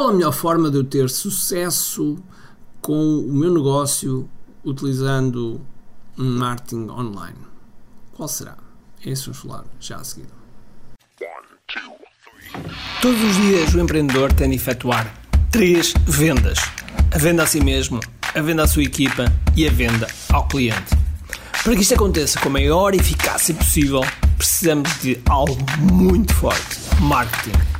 Qual a melhor forma de eu ter sucesso com o meu negócio utilizando um marketing online? Qual será? É isso vamos falar já a seguir. Todos os dias o empreendedor tem de efetuar três vendas: a venda a si mesmo, a venda à sua equipa e a venda ao cliente. Para que isto aconteça com a maior eficácia possível, precisamos de algo muito forte: marketing.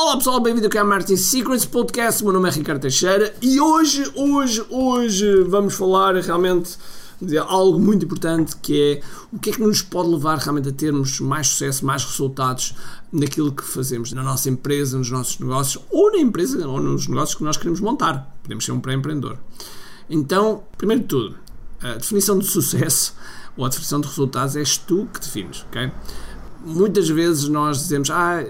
Olá pessoal, bem-vindo ao QI Marketing Secrets Podcast. Meu nome é Ricardo Teixeira e hoje, hoje, hoje vamos falar realmente de algo muito importante que é o que é que nos pode levar realmente a termos mais sucesso, mais resultados naquilo que fazemos na nossa empresa, nos nossos negócios ou na empresa ou nos negócios que nós queremos montar. Podemos ser um pré-empreendedor. Então, primeiro de tudo, a definição de sucesso ou a definição de resultados és tu que defines, ok? Muitas vezes nós dizemos, ah,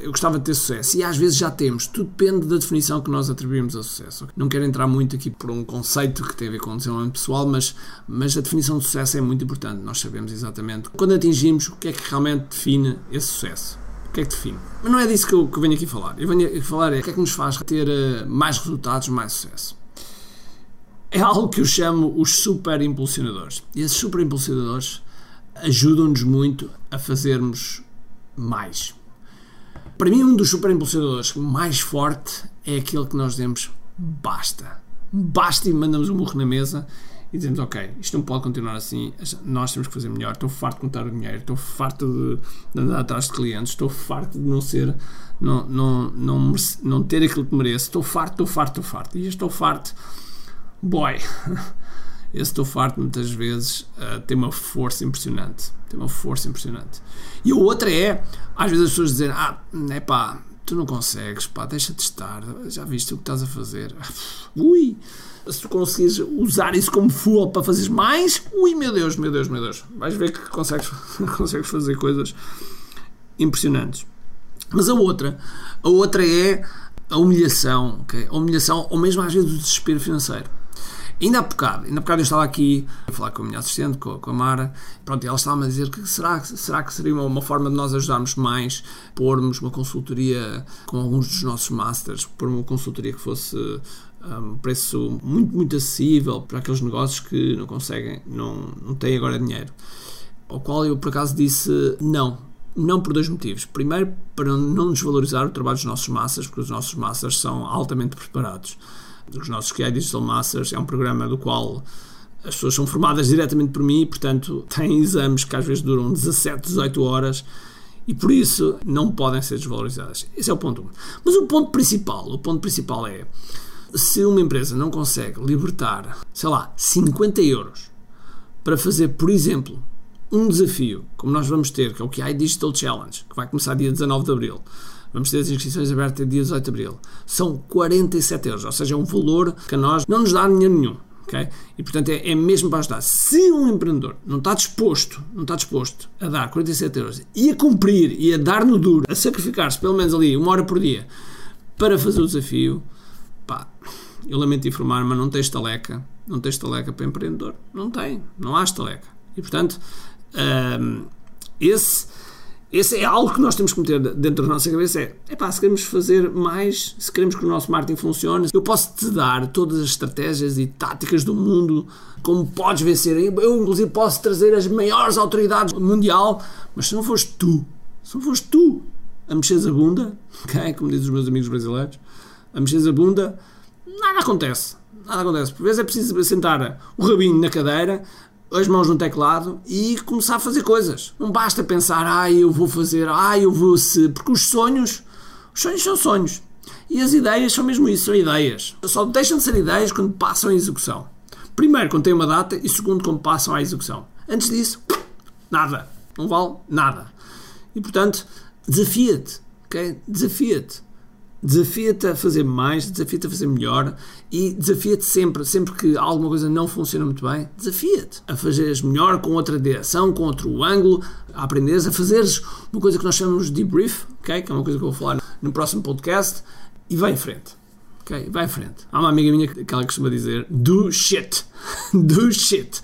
eu gostava de ter sucesso. E às vezes já temos. Tudo depende da definição que nós atribuímos a sucesso. Não quero entrar muito aqui por um conceito que tem a ver com o desenvolvimento pessoal, mas, mas a definição de sucesso é muito importante. Nós sabemos exatamente quando atingimos o que é que realmente define esse sucesso. O que é que define? Mas não é disso que eu, que eu venho aqui falar. Eu venho aqui falar é o que é que nos faz ter uh, mais resultados, mais sucesso. É algo que eu chamo os super impulsionadores. E esses super impulsionadores ajudam-nos muito a fazermos mais para mim, um dos super impulsionadores mais forte é aquele que nós dizemos basta. Basta e mandamos um burro na mesa e dizemos: Ok, isto não pode continuar assim, nós temos que fazer melhor. Estou farto de contar o dinheiro, estou farto de, de andar atrás de clientes, estou farto de não ser, não, não, não, não ter aquilo que mereço, estou farto, estou farto, estou farto. E estou farto, boy. esse farto muitas vezes uh, tem uma força impressionante. Tem uma força impressionante. E a outra é, às vezes as pessoas dizem, ah, é pá, tu não consegues, pá, deixa de estar, já viste o que estás a fazer. Ui, se tu conseguires usar isso como fuel para fazeres mais, ui, meu Deus, meu Deus, meu Deus, vais ver que consegues, consegues fazer coisas impressionantes. Mas a outra, a outra é a humilhação, okay? a humilhação, ou mesmo às vezes o desespero financeiro. Ainda há bocado, ainda há bocado eu estava aqui a falar com a minha assistente, com, com a Mara, pronto, ela estava-me a dizer que será, será que seria uma, uma, forma de nós ajudarmos mais, pormos uma consultoria com alguns dos nossos masters, pôr uma consultoria que fosse um preço muito, muito acessível para aqueles negócios que não conseguem, não, não têm agora dinheiro. Ao qual eu, por acaso, disse não, não por dois motivos. Primeiro, para não desvalorizar o trabalho dos nossos masters, porque os nossos masters são altamente preparados dos nossos QI Digital Masters, é um programa do qual as pessoas são formadas diretamente por mim, portanto, têm exames que às vezes duram 17, 18 horas e por isso não podem ser desvalorizadas. Esse é o ponto 1. Mas o ponto principal, o ponto principal é se uma empresa não consegue libertar, sei lá, 50 euros para fazer, por exemplo, um desafio, como nós vamos ter, que é o QI Digital Challenge, que vai começar dia 19 de Abril, Vamos ter as inscrições abertas dia 18 de Abril. São 47 euros, ou seja, é um valor que a nós não nos dá dinheiro nenhum. Okay? E portanto é, é mesmo para ajudar. Se um empreendedor não está disposto, não está disposto a dar 47 euros e a cumprir e a dar no duro, a sacrificar-se pelo menos ali uma hora por dia para fazer o desafio, pá, eu lamento informar, mas não tem estaleca, não tem estaleca para empreendedor. Não tem, não há estaleca. E portanto, um, esse esse é algo que nós temos que meter dentro da nossa cabeça. É, epá, se queremos fazer mais, se queremos que o nosso marketing funcione, eu posso te dar todas as estratégias e táticas do mundo, como podes vencer. Eu, inclusive, posso trazer as maiores autoridades mundial, mas se não fores tu, se não fores tu a mexeres a bunda, okay? como dizem os meus amigos brasileiros, a mexeres a bunda, nada acontece. Nada acontece. Por vezes é preciso sentar o rabinho na cadeira, as mãos no teclado e começar a fazer coisas. Não basta pensar, ah, eu vou fazer, ah, eu vou se. Porque os sonhos, os sonhos são sonhos. E as ideias são mesmo isso, são ideias. Só deixam de ser ideias quando passam à execução. Primeiro, quando tem uma data e segundo, quando passam à execução. Antes disso, nada. Não vale nada. E portanto, desafia-te. Okay? Desafia-te. Desafia-te a fazer mais, desafia-te a fazer melhor e desafia-te sempre, sempre que alguma coisa não funciona muito bem, desafia-te a fazeres melhor com outra direção, com outro ângulo, a aprenderes a fazeres uma coisa que nós chamamos de debrief, okay? que é uma coisa que eu vou falar no próximo podcast, e vai em frente. Okay? Vai em frente. Há uma amiga minha que ela costuma dizer do shit. do shit.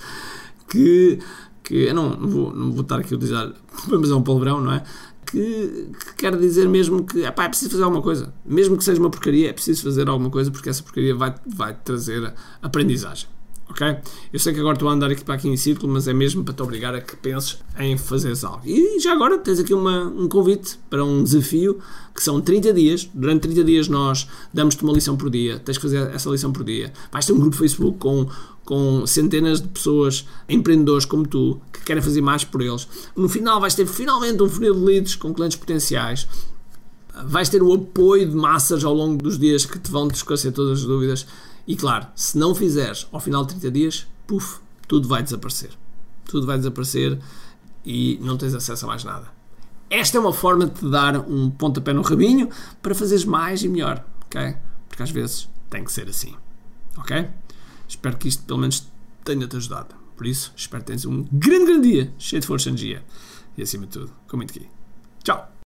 Que, que eu não, não, vou, não vou estar aqui a utilizar, mas é um palavrão, não é? Que, que quer dizer mesmo que epá, é preciso fazer alguma coisa. Mesmo que seja uma porcaria, é preciso fazer alguma coisa porque essa porcaria vai, vai trazer aprendizagem. Ok? Eu sei que agora estou a andar aqui para aqui em círculo, mas é mesmo para te obrigar a que penses em fazeres algo. E já agora tens aqui uma, um convite para um desafio que são 30 dias. Durante 30 dias nós damos-te uma lição por dia. Tens que fazer essa lição por dia. Vais ter um grupo Facebook com, com centenas de pessoas, empreendedores como tu, que querem fazer mais por eles. No final vais ter finalmente um funil de leads com clientes potenciais. Vais ter o apoio de massas ao longo dos dias que te vão esclarecer todas as dúvidas e claro, se não fizeres ao final de 30 dias, puf, tudo vai desaparecer. Tudo vai desaparecer e não tens acesso a mais nada. Esta é uma forma de te dar um pontapé no rabinho para fazeres mais e melhor, ok? Porque às vezes tem que ser assim, ok? Espero que isto pelo menos tenha-te ajudado. Por isso, espero que tenhas um grande, grande dia, cheio de força e energia. E acima de tudo, com muito aqui. Tchau!